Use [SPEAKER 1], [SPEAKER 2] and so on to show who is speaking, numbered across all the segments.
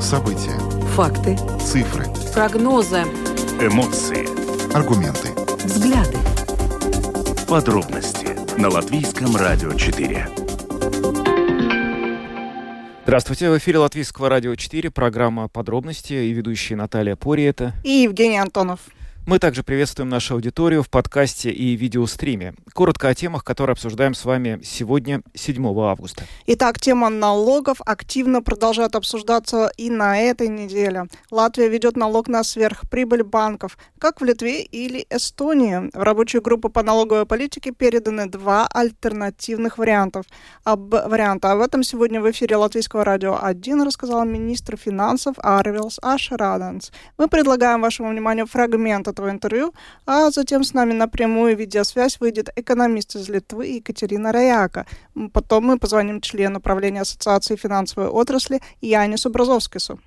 [SPEAKER 1] События.
[SPEAKER 2] Факты.
[SPEAKER 1] Цифры.
[SPEAKER 2] Прогнозы.
[SPEAKER 3] Эмоции.
[SPEAKER 1] Аргументы.
[SPEAKER 2] Взгляды.
[SPEAKER 3] Подробности на Латвийском радио 4.
[SPEAKER 4] Здравствуйте, в эфире Латвийского радио 4, программа «Подробности» и ведущие Наталья Пориета.
[SPEAKER 5] И Евгений Антонов.
[SPEAKER 4] Мы также приветствуем нашу аудиторию в подкасте и видеостриме. Коротко о темах, которые обсуждаем с вами сегодня, 7 августа.
[SPEAKER 5] Итак, тема налогов активно продолжает обсуждаться и на этой неделе. Латвия ведет налог на сверхприбыль банков, как в Литве или Эстонии. В рабочую группу по налоговой политике переданы два альтернативных вариантов. Об, варианта. Об этом сегодня в эфире Латвийского радио 1 рассказал министр финансов Арвилс Ашраденс. Мы предлагаем вашему вниманию фрагмент этого интервью, а затем с нами напрямую видеосвязь выйдет экономист из Литвы Екатерина Раяка. Потом мы позвоним члену правления Ассоциации финансовой отрасли Янису Бразовскису.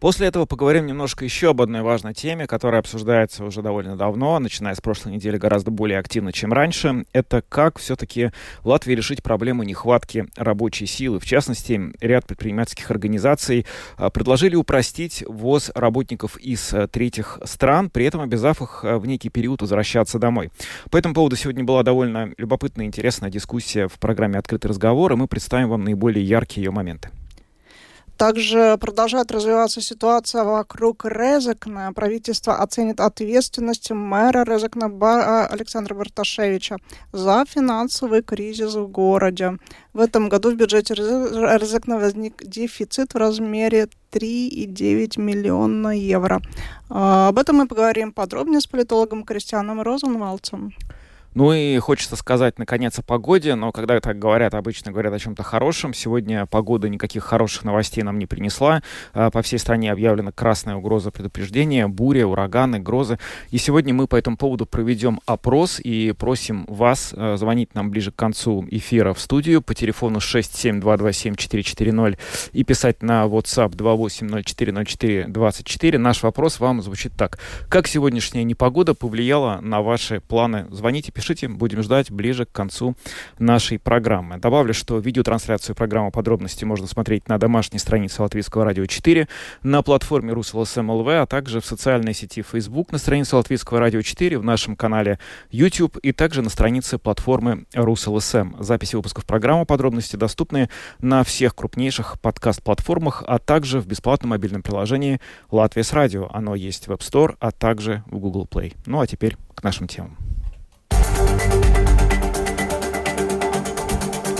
[SPEAKER 4] После этого поговорим немножко еще об одной важной теме, которая обсуждается уже довольно давно, начиная с прошлой недели гораздо более активно, чем раньше. Это как все-таки в Латвии решить проблему нехватки рабочей силы. В частности, ряд предпринимательских организаций а, предложили упростить ввоз работников из а, третьих стран, при этом обязав их а, в некий период возвращаться домой. По этому поводу сегодня была довольно любопытная и интересная дискуссия в программе «Открытый разговор», и мы представим вам наиболее яркие ее моменты.
[SPEAKER 5] Также продолжает развиваться ситуация вокруг Резекна. Правительство оценит ответственность мэра Резекна Бар Александра Барташевича за финансовый кризис в городе. В этом году в бюджете Резекна возник дефицит в размере 3,9 миллиона евро. Об этом мы поговорим подробнее с политологом Кристианом Розенвалцем.
[SPEAKER 4] Ну и хочется сказать, наконец, о погоде, но когда так говорят, обычно говорят о чем-то хорошем. Сегодня погода никаких хороших новостей нам не принесла. А, по всей стране объявлена красная угроза предупреждения, буря, ураганы, грозы. И сегодня мы по этому поводу проведем опрос и просим вас а, звонить нам ближе к концу эфира в студию по телефону 67227-440 и писать на WhatsApp 28040424. Наш вопрос вам звучит так. Как сегодняшняя непогода повлияла на ваши планы? Звоните, пишите пишите, будем ждать ближе к концу нашей программы. Добавлю, что видеотрансляцию программы подробности можно смотреть на домашней странице Латвийского радио 4, на платформе РусЛСМ ЛВ, а также в социальной сети Facebook на странице Латвийского радио 4, в нашем канале YouTube и также на странице платформы РусЛСМ. Записи выпусков программы подробности доступны на всех крупнейших подкаст-платформах, а также в бесплатном мобильном приложении «Латвия с радио». Оно есть в App Store, а также в Google Play. Ну а теперь к нашим темам.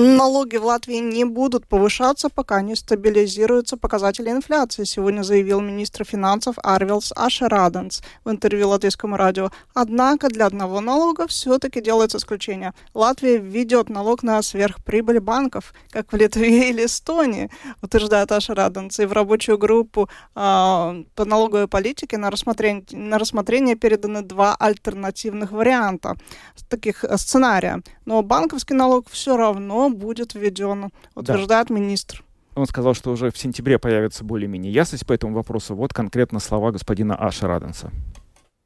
[SPEAKER 5] Налоги в Латвии не будут повышаться, пока не стабилизируются показатели инфляции, сегодня заявил министр финансов Арвилс Ашераденс в интервью латвийскому радио. Однако для одного налога все-таки делается исключение. Латвия введет налог на сверхприбыль банков, как в Литве или Эстонии, утверждает Ашераденс. И в рабочую группу э, по налоговой политике на рассмотрение, на рассмотрение переданы два альтернативных варианта таких сценария. Но банковский налог все равно будет введен, утверждает да. министр.
[SPEAKER 4] Он сказал, что уже в сентябре появится более-менее ясность по этому вопросу. Вот конкретно слова господина Аша Раденса.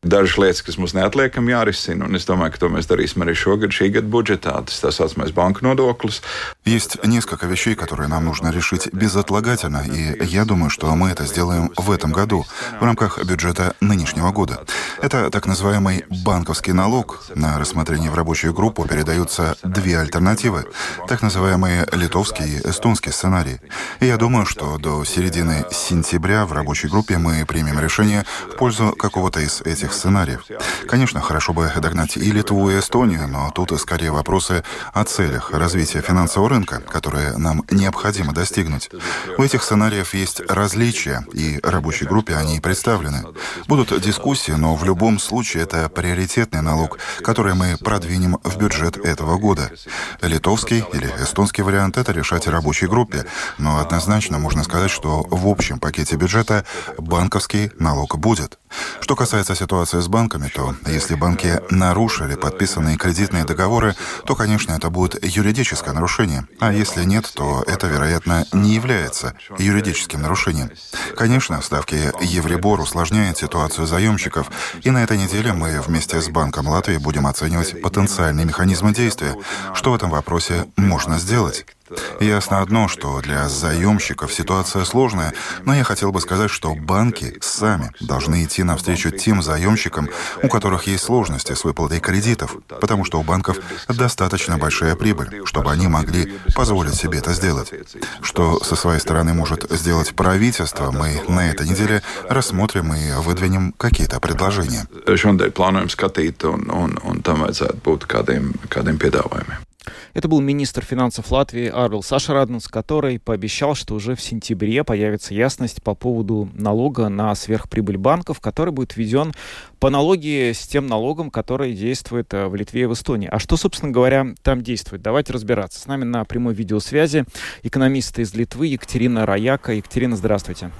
[SPEAKER 6] Dažas lietas, kas mums neatliekami jārisina, un es ka to mēs darīsim arī šogad, šī gada budžetā. Tas tā saucamais банк нодоклс.
[SPEAKER 1] Есть несколько вещей, которые нам нужно решить безотлагательно, и я думаю, что мы это сделаем в этом году, в рамках бюджета нынешнего года. Это так называемый банковский налог. На рассмотрение в рабочую группу передаются две альтернативы, так называемые литовский и эстонский сценарии. И я думаю, что до середины сентября в рабочей группе мы примем решение в пользу какого-то из этих этих сценариев. Конечно, хорошо бы догнать и Литву, и Эстонию, но тут скорее вопросы о целях развития финансового рынка, которые нам необходимо достигнуть. У этих сценариев есть различия, и рабочей группе они представлены. Будут дискуссии, но в любом случае это приоритетный налог, который мы продвинем в бюджет этого года. Литовский или эстонский вариант — это решать рабочей группе, но однозначно можно сказать, что в общем пакете бюджета банковский налог будет. Что касается ситуации с банками, то если банки нарушили подписанные кредитные договоры, то, конечно, это будет юридическое нарушение. А если нет, то это, вероятно, не является юридическим нарушением. Конечно, ставки Евребор усложняют ситуацию заемщиков, и на этой неделе мы вместе с Банком Латвии будем оценивать потенциальные механизмы действия. Что в этом вопросе можно сделать? Ясно одно, что для заемщиков ситуация сложная, но я хотел бы сказать, что банки сами должны идти навстречу тем заемщикам, у которых есть сложности с выплатой кредитов, потому что у банков достаточно большая прибыль, чтобы они могли позволить себе это сделать. Что со своей стороны может сделать правительство, мы на этой неделе рассмотрим и выдвинем какие-то предложения.
[SPEAKER 6] Šodien plānojam skatīt, un, un, un tam vajadzētu būt kādiem, kādiem piedāvājumiem.
[SPEAKER 4] Это был министр финансов Латвии Арвил Сашараднс, который пообещал, что уже в сентябре появится ясность по поводу налога на сверхприбыль банков, который будет введен по аналогии с тем налогом, который действует э, в Литве и в Эстонии. А что, собственно говоря, там действует? Давайте разбираться. С нами на прямой видеосвязи экономисты из Литвы Екатерина Раяка. Екатерина, здравствуйте.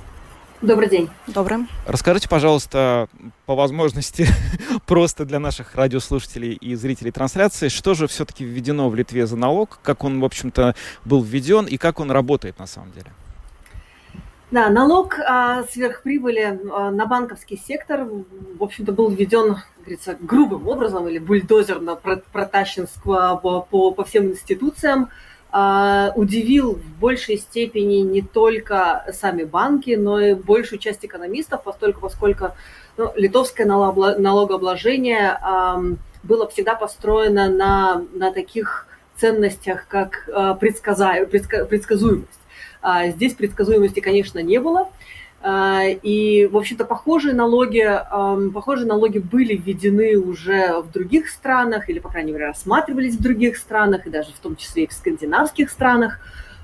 [SPEAKER 7] Добрый день.
[SPEAKER 5] Добрый.
[SPEAKER 4] Расскажите, пожалуйста, по возможности, просто для наших радиослушателей и зрителей трансляции, что же все-таки введено в Литве за налог, как он, в общем-то, был введен и как он работает на самом деле?
[SPEAKER 7] Да, налог а, сверхприбыли а, на банковский сектор, в общем-то, был введен, как говорится, грубым образом или бульдозерно протащен по, по, по всем институциям. А, удивил в большей степени не только сами банки, но и большую часть экономистов, поскольку, поскольку ну, литовское налогообложение было всегда построено на, на таких ценностях, как а, предсказуемость. А здесь предсказуемости, конечно, не было. А, и, в общем-то, похожие налоги, похожие налоги были введены уже в других странах, или, по крайней мере, рассматривались в других странах, и даже в том числе и в скандинавских странах.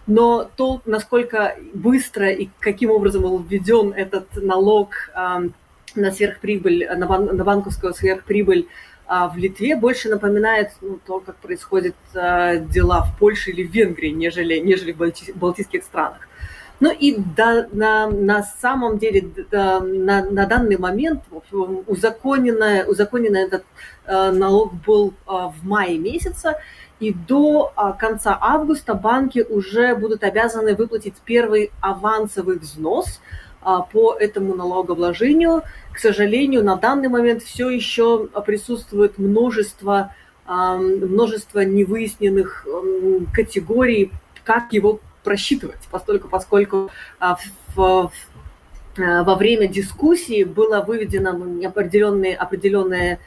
[SPEAKER 7] Но то, насколько быстро и каким образом был введен этот налог на сверхприбыль, на, бан, на банковскую сверхприбыль а в Литве больше напоминает ну, то, как происходят дела в Польше или в Венгрии, нежели, нежели в балтийских странах. Ну и да, на, на самом деле да, на, на данный момент узаконенный, узаконенный этот э, налог был э, в мае месяца, и до э, конца августа банки уже будут обязаны выплатить первый авансовый взнос э, по этому налогообложению. К сожалению, на данный момент все еще присутствует множество, э, множество невыясненных э, категорий, как его просчитывать, поскольку, поскольку а, в, а, во время дискуссии было выведено ну, определенные, определенные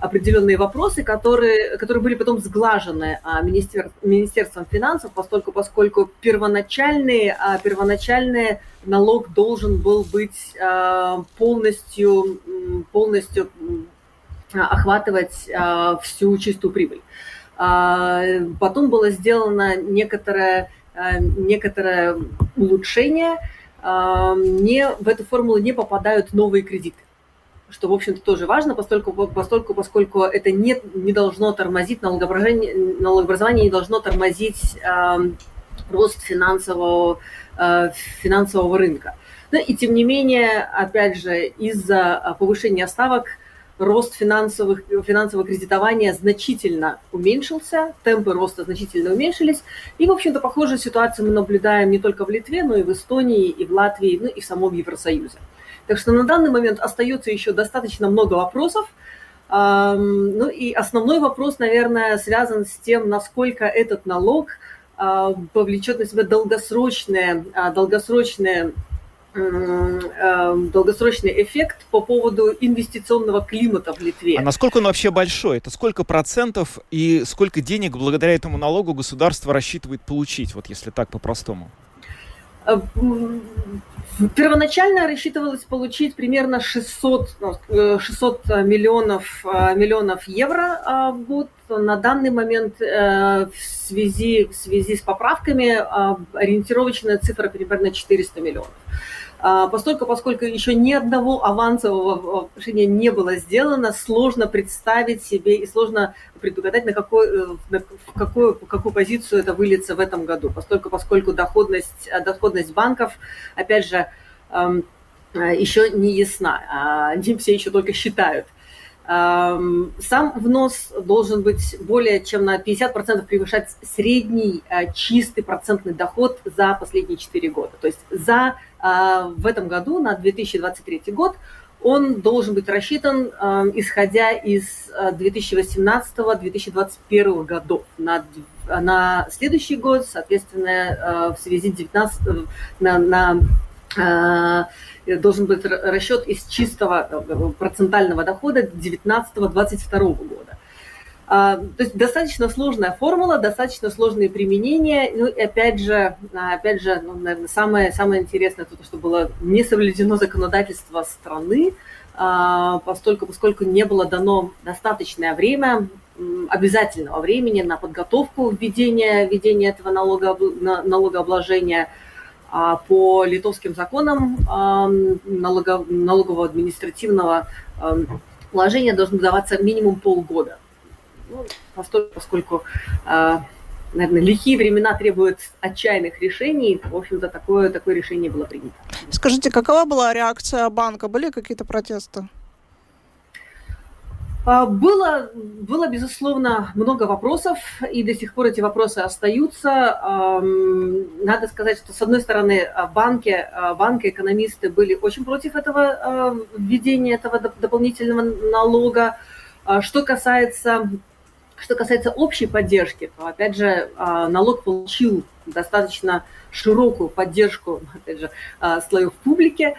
[SPEAKER 7] определенные вопросы, которые, которые были потом сглажены а, министер, Министерством финансов, поскольку, поскольку первоначальный, первоначальный налог должен был быть полностью, полностью охватывать всю чистую прибыль. А, потом было сделано некоторое, а, некоторое улучшение. А, не, в эту формулу не попадают новые кредиты что, в общем-то, тоже важно, поскольку, поскольку, поскольку это не, не должно тормозить налогообразование, налогообразование не должно тормозить э, рост финансового, э, финансового рынка. Но и тем не менее, опять же, из-за повышения ставок рост финансовых, финансового кредитования значительно уменьшился, темпы роста значительно уменьшились. И, в общем-то, похожую ситуацию мы наблюдаем не только в Литве, но и в Эстонии, и в Латвии, ну и в самом Евросоюзе. Так что на данный момент остается еще достаточно много вопросов. Ну и основной вопрос, наверное, связан с тем, насколько этот налог а, повлечет на себя долгосрочные, а, долгосрочные долгосрочный эффект по поводу инвестиционного климата в Литве.
[SPEAKER 4] А насколько он вообще большой? Это сколько процентов и сколько денег благодаря этому налогу государство рассчитывает получить, вот если так по-простому?
[SPEAKER 7] Э, первоначально рассчитывалось получить примерно 600, 600 ну, э, миллионов, э, миллионов евро в год. На данный момент в связи, в связи с поправками ориентировочная цифра примерно 400 миллионов. А, поскольку, поскольку еще ни одного авансового решения не было сделано, сложно представить себе и сложно предугадать, на, какой, э, на какую, какую позицию это выльется в этом году, поскольку, поскольку доходность, э, доходность банков, опять же, еще не ясна. Они все еще только считают. Сам внос должен быть более чем на 50% превышать средний чистый процентный доход за последние 4 года. То есть за, в этом году, на 2023 год, он должен быть рассчитан, исходя из 2018-2021 годов. На, на следующий год, соответственно, в связи с 19 на, на должен быть расчет из чистого э, процентального дохода 19-22 года. А, то есть достаточно сложная формула, достаточно сложные применения. Ну и опять же, опять же, ну, наверное, самое, самое интересное то, что было не соблюдено законодательство страны, а, поскольку, поскольку не было дано достаточное время, обязательного времени на подготовку введения, введения этого налогообложения а, по литовским законам налогового административного вложения должно даваться минимум полгода. Ну, поскольку, а, наверное, лихие времена требуют отчаянных решений, в общем-то, такое, такое решение было принято.
[SPEAKER 5] Скажите, какова была реакция банка? Были какие-то протесты?
[SPEAKER 7] А, было, было, безусловно, много вопросов, и до сих пор эти вопросы остаются. Надо сказать, что, с одной стороны, банки, банки экономисты были очень против этого введения этого дополнительного налога. Что касается что касается общей поддержки, то, опять же, а, налог получил достаточно широкую поддержку, опять же, а, слоев публики,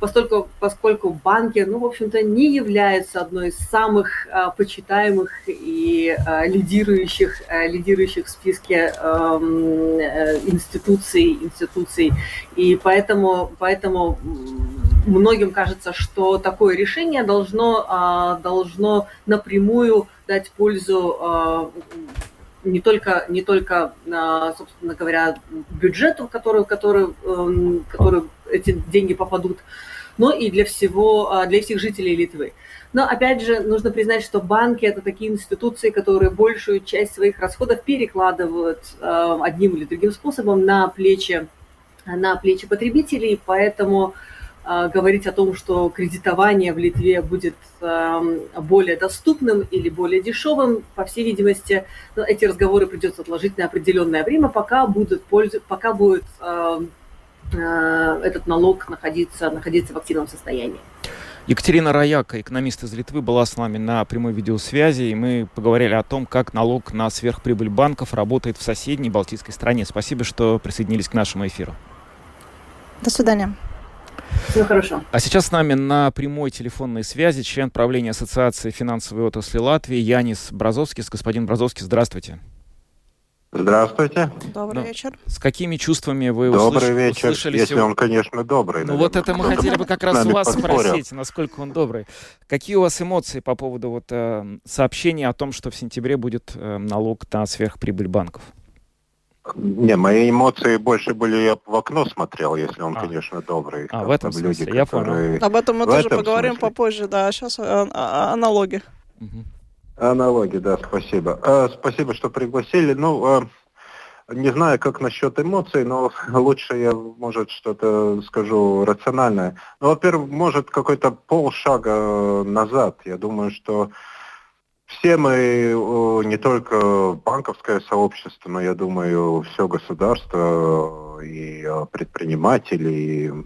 [SPEAKER 7] поскольку, поскольку банки, ну, в общем-то, не являются одной из самых а, почитаемых и а, лидирующих, а, лидирующих в списке а, институций, институций. И поэтому, поэтому многим кажется, что такое решение должно, а, должно напрямую дать пользу а, не только, не только а, собственно говоря, бюджету, который, который, эм, который эти деньги попадут, но и для всего, для всех жителей Литвы. Но опять же, нужно признать, что банки это такие институции, которые большую часть своих расходов перекладывают одним или другим способом на плечи, на плечи потребителей, поэтому а, говорить о том, что кредитование в Литве будет более доступным или более дешевым, по всей видимости, эти разговоры придется отложить на определенное время, пока, будут пока будет а, этот налог находиться, находиться в активном состоянии.
[SPEAKER 4] Екатерина Раяка, экономист из Литвы, была с нами на прямой видеосвязи, и мы поговорили о том, как налог на сверхприбыль банков работает в соседней Балтийской стране. Спасибо, что присоединились к нашему эфиру.
[SPEAKER 5] До свидания.
[SPEAKER 7] Все хорошо.
[SPEAKER 4] А сейчас с нами на прямой телефонной связи член правления Ассоциации финансовой отрасли Латвии Янис Бразовский. Господин Бразовский, здравствуйте.
[SPEAKER 8] Здравствуйте.
[SPEAKER 5] Добрый ну, вечер.
[SPEAKER 4] С какими чувствами вы
[SPEAKER 8] добрый
[SPEAKER 4] услыш...
[SPEAKER 8] вечер,
[SPEAKER 4] услышали
[SPEAKER 8] если
[SPEAKER 4] сегодня?
[SPEAKER 8] он, конечно, добрый.
[SPEAKER 4] Ну вот это мы хотели бы как раз у вас поспорил. спросить, насколько он добрый. Какие у вас эмоции по поводу вот, э, сообщения о том, что в сентябре будет э, налог на сверхприбыль банков?
[SPEAKER 8] Не, мои эмоции больше были, я в окно смотрел, если он, а. конечно, добрый.
[SPEAKER 4] А, в этом
[SPEAKER 8] люди,
[SPEAKER 4] смысле, я понял.
[SPEAKER 5] Об этом мы в тоже этом поговорим смысле. попозже, да, сейчас а, а, аналоги.
[SPEAKER 8] Угу. Аналоги, да, спасибо. А, спасибо, что пригласили. Ну, а, не знаю, как насчет эмоций, но лучше я, может, что-то скажу рациональное. Ну, во-первых, может, какой-то полшага назад. Я думаю, что все мы, не только банковское сообщество, но, я думаю, все государство и э, предприниматели,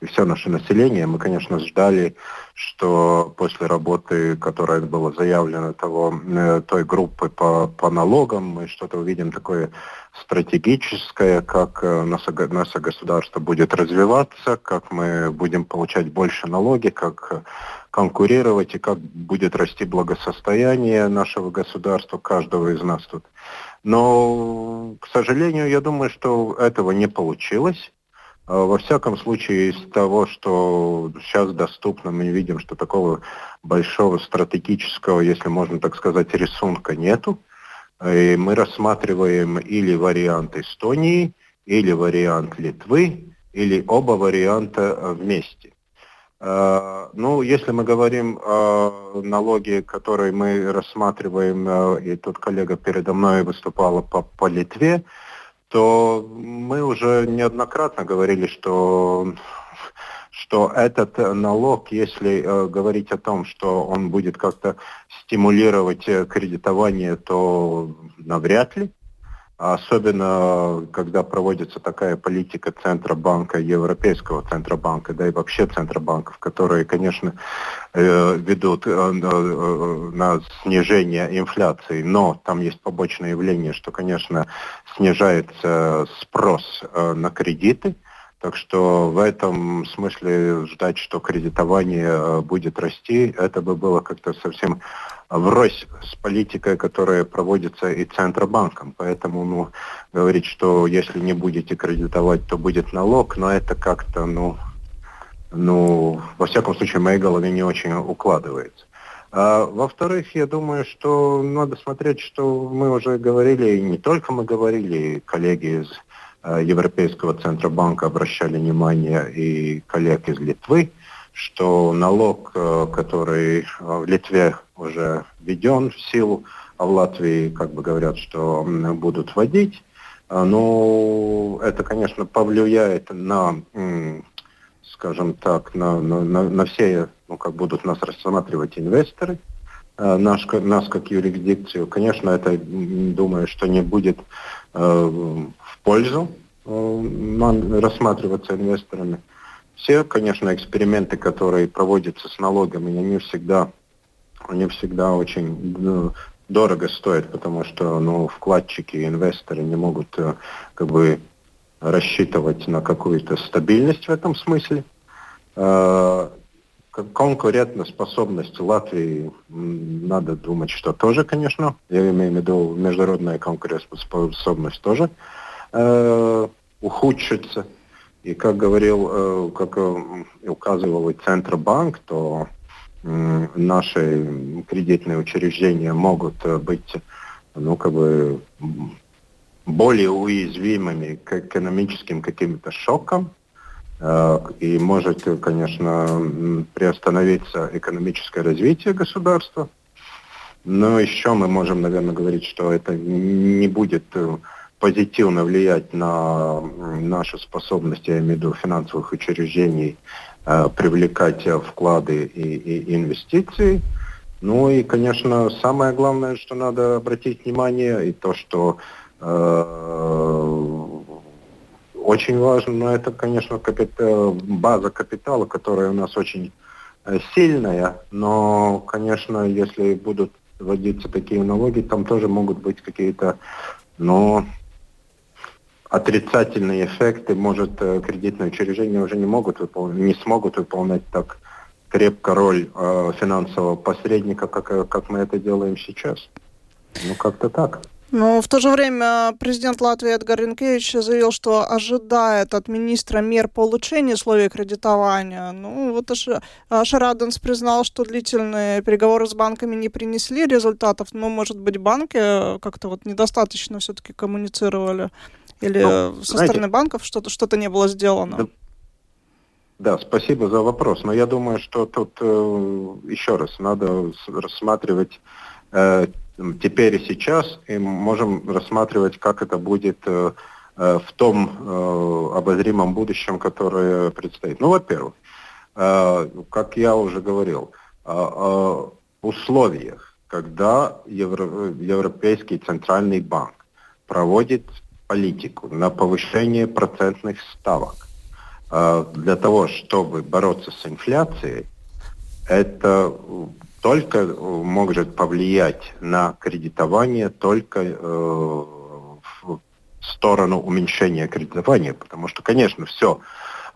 [SPEAKER 8] и все наше население, мы, конечно, ждали, что после работы, которая была заявлена того, э, той группы по, по налогам, мы что-то увидим такое стратегическое, как э, наше государство будет развиваться, как мы будем получать больше налоги, как конкурировать и как будет расти благосостояние нашего государства, каждого из нас тут. Но, к сожалению, я думаю, что этого не получилось. А, во всяком случае, из того, что сейчас доступно, мы видим, что такого большого стратегического, если можно так сказать, рисунка нету. И мы рассматриваем или вариант Эстонии, или вариант Литвы, или оба варианта вместе. Э, ну, если мы говорим о налоге, который мы рассматриваем, э, и тут коллега передо мной выступала по, по Литве, то мы уже неоднократно говорили, что что этот налог, если э, говорить о том, что он будет как-то стимулировать кредитование, то навряд ли. Особенно, когда проводится такая политика Центробанка, Европейского Центробанка, да и вообще Центробанков, которые, конечно, э, ведут э, на снижение инфляции, но там есть побочное явление, что, конечно, снижается спрос э, на кредиты, так что в этом смысле ждать, что кредитование э, будет расти, это бы было как-то совсем врозь с политикой, которая проводится и Центробанком. Поэтому ну, говорить, что если не будете кредитовать, то будет налог, но это как-то, ну, ну, во всяком случае, в моей голове не очень укладывается. А, во-вторых, я думаю, что надо смотреть, что мы уже говорили, и не только мы говорили, коллеги из Европейского Центробанка обращали внимание и коллег из Литвы, что налог, э, который в Литве уже введен в силу, а в Латвии, как бы говорят, что будут вводить, э, но это, конечно, повлияет на, скажем так, на, на, на все, ну, как будут нас рассматривать инвесторы, наш, нас как юрисдикцию. Конечно, это, думаю, что не будет пользу э, рассматриваться инвесторами. Все, конечно, эксперименты, которые проводятся с налогами, они всегда, они всегда очень ну, дорого стоят, потому что ну, вкладчики и инвесторы не могут э, как бы рассчитывать на какую-то стабильность в этом смысле. Конкурентоспособность Латвии, надо думать, что тоже, конечно, я имею в виду международная конкурентоспособность тоже э, ухудшится. И как говорил, э, как э, указывал и Центробанк, то э, наши кредитные учреждения могут э, быть ну, как бы более уязвимыми к экономическим каким-то шокам, и может, конечно, приостановиться экономическое развитие государства. Но еще мы можем, наверное, говорить, что это не будет позитивно влиять на наши способности, я имею в виду финансовых учреждений, э, привлекать вклады и, и инвестиции. Ну и, конечно, самое главное, что надо обратить внимание, и то, что э, очень важно, но это, конечно, капитал, база капитала, которая у нас очень э, сильная, но, конечно, если будут вводиться такие налоги, там тоже могут быть какие-то, но отрицательные эффекты, может, э, кредитные учреждения уже не могут выполнять, не смогут выполнять так крепко роль э, финансового посредника, как, э, как мы это делаем сейчас. Ну, как-то так.
[SPEAKER 5] Но в то же время президент Латвии Эдгар Ренкевич заявил, что ожидает от министра мер по улучшению условий кредитования. Ну, вот Шараденс признал, что длительные переговоры с банками не принесли результатов, но, может быть, банки как-то вот недостаточно все-таки коммуницировали или ну, со знаете, стороны банков что-то что не было сделано?
[SPEAKER 8] Да, да, спасибо за вопрос. Но я думаю, что тут э, еще раз надо рассматривать э, теперь и сейчас, и можем рассматривать, как это будет э, э, в том э, обозримом будущем, которое предстоит. Ну, во-первых, как я уже говорил, о условиях, когда Евро, Европейский центральный банк проводит политику на повышение процентных ставок для того, чтобы бороться с инфляцией, это только может повлиять на кредитование только э, в сторону уменьшения кредитования, потому что, конечно, все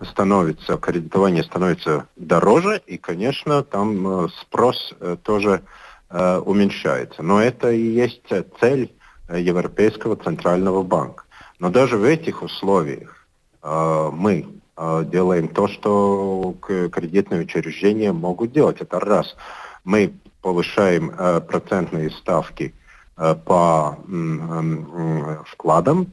[SPEAKER 8] становится, кредитование становится дороже, и, конечно, там э, спрос тоже уменьшается. Но это и есть цель Европейского центрального банка. Но даже в этих условиях э, мы э, делаем то, что кредитные учреждения могут делать. Это раз. Мы повышаем э, процентные ставки э, по э, вкладам.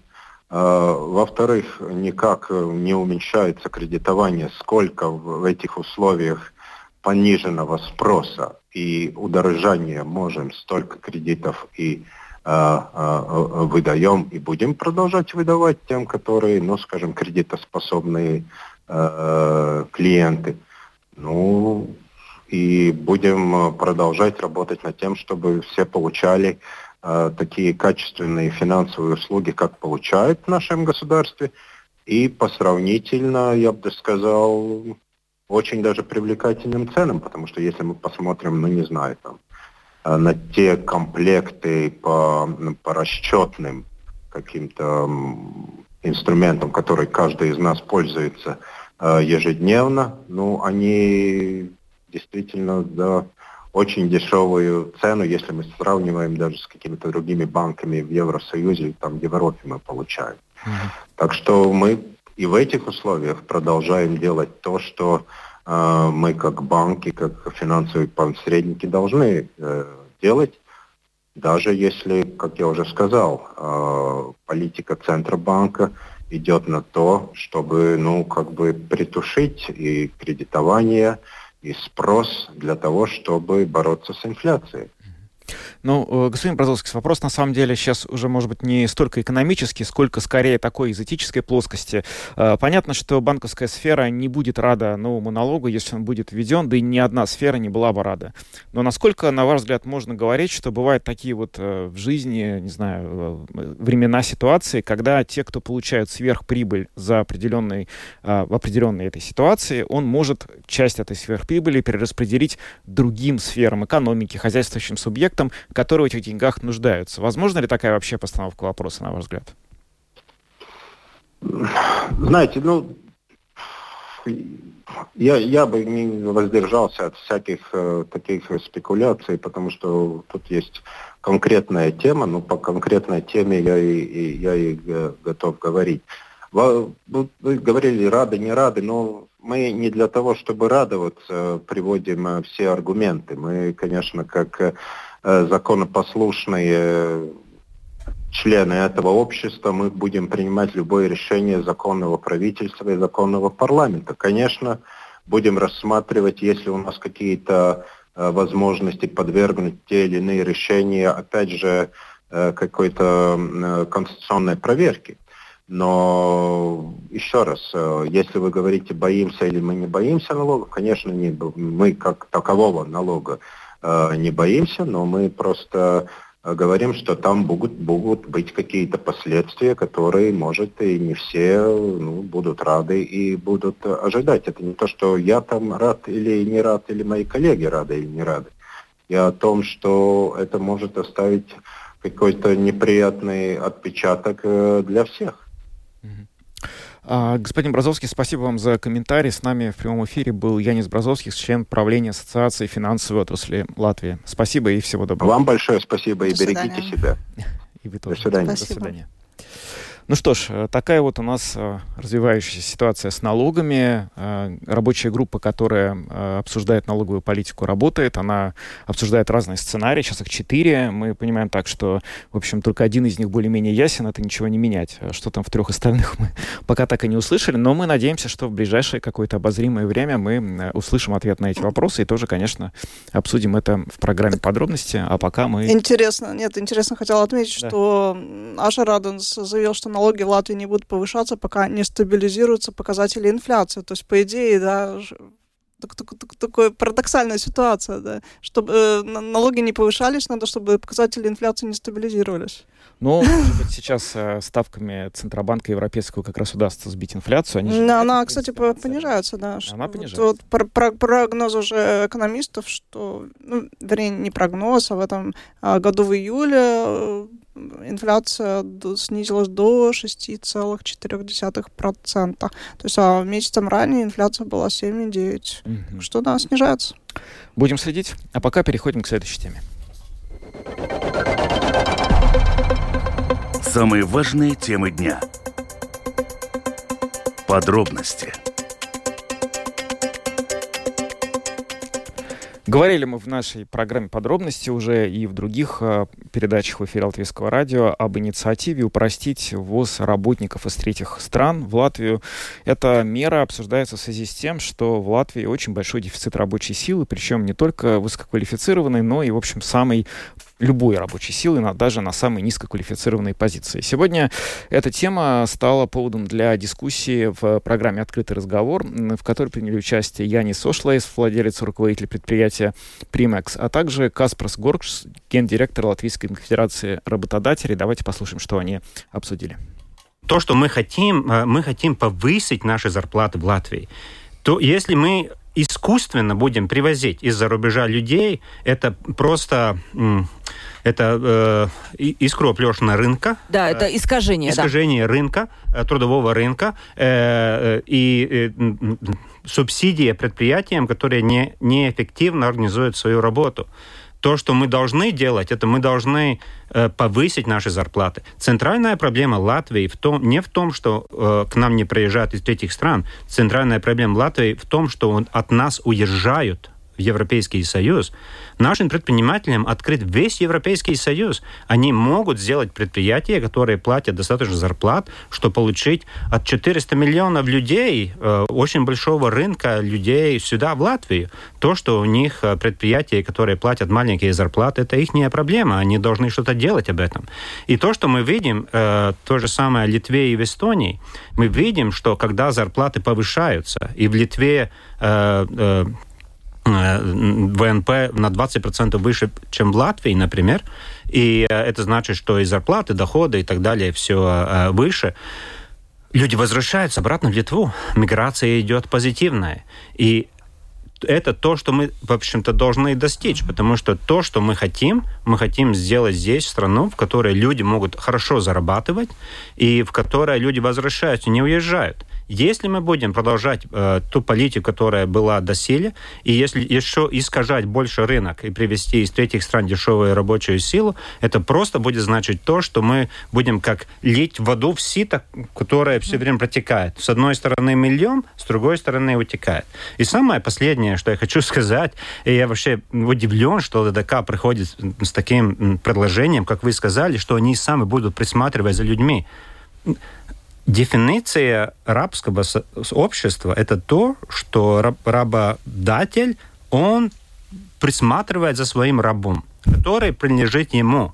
[SPEAKER 8] Э, во-вторых, никак не уменьшается кредитование, сколько в этих условиях пониженного спроса и удорожания можем столько кредитов и а, а, выдаем и будем продолжать выдавать тем, которые, ну, скажем, кредитоспособные э, клиенты. Ну, и будем продолжать работать над тем, чтобы все получали э, такие качественные финансовые услуги, как получают в нашем государстве, и по сравнительно, я бы сказал, очень даже привлекательным ценам, потому что если мы посмотрим, ну не знаю, там, э, на те комплекты по, ну, по расчетным каким-то инструментам, которые каждый из нас пользуется э, ежедневно, ну, они действительно за очень дешевую цену, если мы сравниваем даже с какими-то другими банками в Евросоюзе, там в Европе мы получаем. Mm-hmm. Так что мы и в этих условиях продолжаем делать то, что э, мы как банки, как финансовые посредники должны э, делать, даже если, как я уже сказал, э, политика Центробанка идет на то, чтобы, ну, как бы притушить и кредитование, и спрос для того, чтобы бороться с инфляцией.
[SPEAKER 4] Ну, э, господин Бразовский, вопрос на самом деле сейчас уже, может быть, не столько экономический, сколько скорее такой из этической плоскости. Э, понятно, что банковская сфера не будет рада новому налогу, если он будет введен, да и ни одна сфера не была бы рада. Но насколько, на ваш взгляд, можно говорить, что бывают такие вот э, в жизни, не знаю, времена, ситуации, когда те, кто получают сверхприбыль за определенной, в определенной этой ситуации, он может часть этой сверхприбыли перераспределить другим сферам экономики, хозяйствующим субъектам, которые в этих деньгах нуждаются. Возможно ли такая вообще постановка вопроса, на ваш взгляд?
[SPEAKER 8] Знаете, ну, я, я бы не воздержался от всяких э, таких спекуляций, потому что тут есть конкретная тема, но по конкретной теме я и, и, я и готов говорить. Вы, вы говорили, рады, не рады, но мы не для того, чтобы радоваться, приводим э, все аргументы. Мы, конечно, как э, Э, законопослушные члены этого общества, мы будем принимать любое решение законного правительства и законного парламента. Конечно, будем рассматривать, если у нас какие-то э, возможности подвергнуть те или иные решения, опять же, э, какой-то конституционной проверке. Но еще раз, если вы говорите, боимся или мы не боимся налогов, конечно, не, мы как такового налога Э, не боимся, но мы просто э, говорим, что там будут, будут быть какие-то последствия, которые, может, и не все ну, будут рады и будут ожидать. Это не то, что я там рад или не рад, или мои коллеги рады или не рады. Я о том, что это может оставить какой-то неприятный отпечаток э, для всех.
[SPEAKER 4] А, господин Бразовский, спасибо вам за комментарий. С нами в прямом эфире был Янис Бразовский, член правления Ассоциации финансовой отрасли Латвии. Спасибо и всего доброго.
[SPEAKER 8] Вам большое спасибо и До берегите свидания. себя.
[SPEAKER 4] И вы тоже. До свидания. До свидания. Ну что ж, э, такая вот у нас э, развивающаяся ситуация с налогами. Э, рабочая группа, которая обсуждает налоговую политику, работает. Она обсуждает разные сценарии. Сейчас их четыре. Мы понимаем так, что, в общем, только один из них более-менее ясен. Это ничего не менять. Что там в трех остальных мы пока так и не услышали. Но мы надеемся, что в ближайшее какое-то обозримое время мы услышим ответ на эти вопросы и тоже, конечно, обсудим это в программе подробности. А пока мы...
[SPEAKER 5] Интересно. Нет, интересно хотела отметить, да. что Аша Раденс заявил, что налоги в Латвии не будут повышаться, пока не стабилизируются показатели инфляции. То есть, по идее, да, так, так, так, такая парадоксальная ситуация, да. Чтобы э, налоги не повышались, надо, чтобы показатели инфляции не стабилизировались.
[SPEAKER 4] Ну, может быть, сейчас э, ставками Центробанка Европейского как раз удастся сбить инфляцию.
[SPEAKER 5] Они же, она, кстати, понижается, да.
[SPEAKER 4] Она понижается. Вот,
[SPEAKER 5] вот про, прогноз уже экономистов, что, ну, вернее, не прогноз, а в этом а, году в июле э, инфляция снизилась до 6,4%. То есть а месяцем ранее инфляция была 7,9%. Угу. Что да, снижается.
[SPEAKER 4] Будем следить. А пока переходим к следующей теме.
[SPEAKER 3] Самые важные темы дня. Подробности –
[SPEAKER 4] Говорили мы в нашей программе подробности уже и в других э, передачах в эфире Латвийского радио об инициативе упростить ввоз работников из третьих стран в Латвию. Эта мера обсуждается в связи с тем, что в Латвии очень большой дефицит рабочей силы, причем не только высококвалифицированной, но и, в общем, самый любой рабочей силы, даже на самые низкоквалифицированные позиции. Сегодня эта тема стала поводом для дискуссии в программе «Открытый разговор», в которой приняли участие Янис Ошлейс, владелец и руководитель предприятия «Примекс», а также Каспарс Горкс, гендиректор Латвийской конфедерации работодателей. Давайте послушаем, что они обсудили.
[SPEAKER 9] То, что мы хотим, э, мы хотим повысить наши зарплаты в Латвии. То если мы искусственно будем привозить из-за рубежа людей, это просто это э, искроплешина рынка.
[SPEAKER 2] Да, это искажение.
[SPEAKER 9] Искажение да. рынка, э, трудового рынка э, э, и э, субсидия предприятиям, которые не, неэффективно организуют свою работу. То, что мы должны делать, это мы должны э, повысить наши зарплаты. Центральная проблема Латвии в том, не в том, что э, к нам не приезжают из третьих стран. Центральная проблема Латвии в том, что от нас уезжают в Европейский Союз, нашим предпринимателям открыт весь Европейский Союз. Они могут сделать предприятия, которые платят достаточно зарплат, чтобы получить от 400 миллионов людей, э, очень большого рынка людей сюда, в Латвию. То, что у них э, предприятия, которые платят маленькие зарплаты, это их проблема. Они должны что-то делать об этом. И то, что мы видим, э, то же самое в Литве и в Эстонии, мы видим, что когда зарплаты повышаются, и в Литве ВНП на 20% выше, чем в Латвии, например, и э, это значит, что и зарплаты, доходы и так далее все э, выше, люди возвращаются обратно в Литву. Миграция идет позитивная. И это то, что мы, в общем-то, должны достичь, потому что то, что мы хотим, мы хотим сделать здесь страну, в которой люди могут хорошо зарабатывать и в которой люди возвращаются, не уезжают. Если мы будем продолжать э, ту политику, которая была доселе, и если еще искажать больше рынок и привести из третьих стран дешевую рабочую силу, это просто будет значить то, что мы будем как лить воду в сито, которое все время протекает. С одной стороны мы льем, с другой стороны утекает. И самое последнее, что я хочу сказать, и я вообще удивлен, что ЛДК приходит с таким предложением, как вы сказали, что они сами будут присматривать за людьми Дефиниция рабского общества – это то, что работодатель, он присматривает за своим рабом, который принадлежит ему.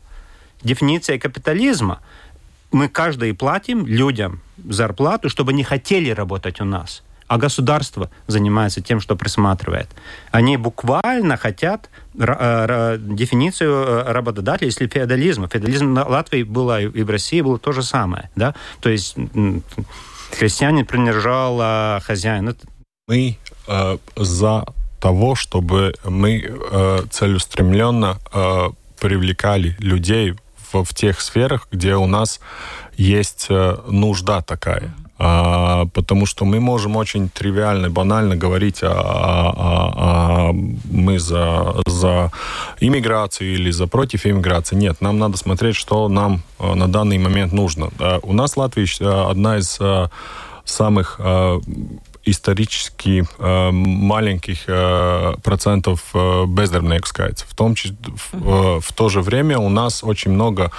[SPEAKER 9] Дефиниция капитализма – мы каждый платим людям зарплату, чтобы не хотели работать у нас – а государство занимается тем, что присматривает. Они буквально хотят э, дефиницию э, работодателя, если феодализма. Феодализм на Латвии было и в России было то же самое. Да? То есть крестьянин принадлежал а хозяину.
[SPEAKER 10] Мы э, за того, чтобы мы э, целеустремленно э, привлекали людей в, в тех сферах, где у нас есть э, нужда такая. А, потому что мы можем очень тривиально, банально говорить, а, а, а, мы за, за иммиграцию или за против иммиграции. Нет, нам надо смотреть, что нам а, на данный момент нужно. У нас Латвия одна из а, самых исторически э, маленьких э, процентов э, бездомных кайцев. В, том, числе, в, э, в то же время у нас очень много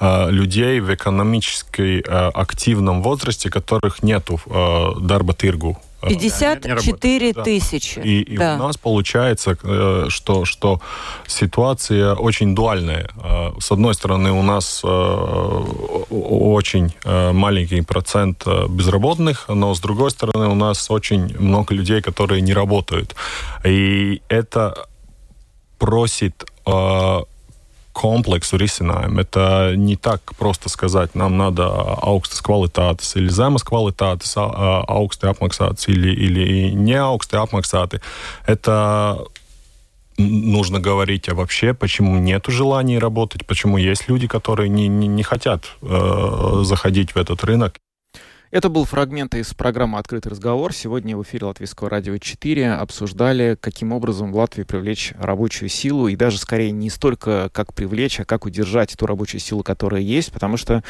[SPEAKER 10] э, людей в экономически э, активном возрасте, которых нету э, дарбатыргу Э,
[SPEAKER 2] 54 да, тысячи.
[SPEAKER 10] Да. И, у нас получается, э, что, что ситуация очень дуальная. Э, с одной стороны, у нас очень маленький процент безработных, но с другой стороны, у нас очень много людей, которые не работают. И это просит kompleksu risinājumu. Это не так просто сказать, нам надо augstas kvalitātes или zemes kvalitātes augsti apmaksātas или, или не augsti apmaksāti. Это нужно говорить а вообще, почему нет желания работать, почему есть люди, которые не, не, не хотят э, заходить в этот рынок.
[SPEAKER 4] Это был фрагмент из программы «Открытый разговор». Сегодня в эфире Латвийского радио 4 обсуждали, каким образом в Латвии привлечь рабочую силу, и даже скорее не столько как привлечь, а как удержать ту рабочую силу, которая есть, потому что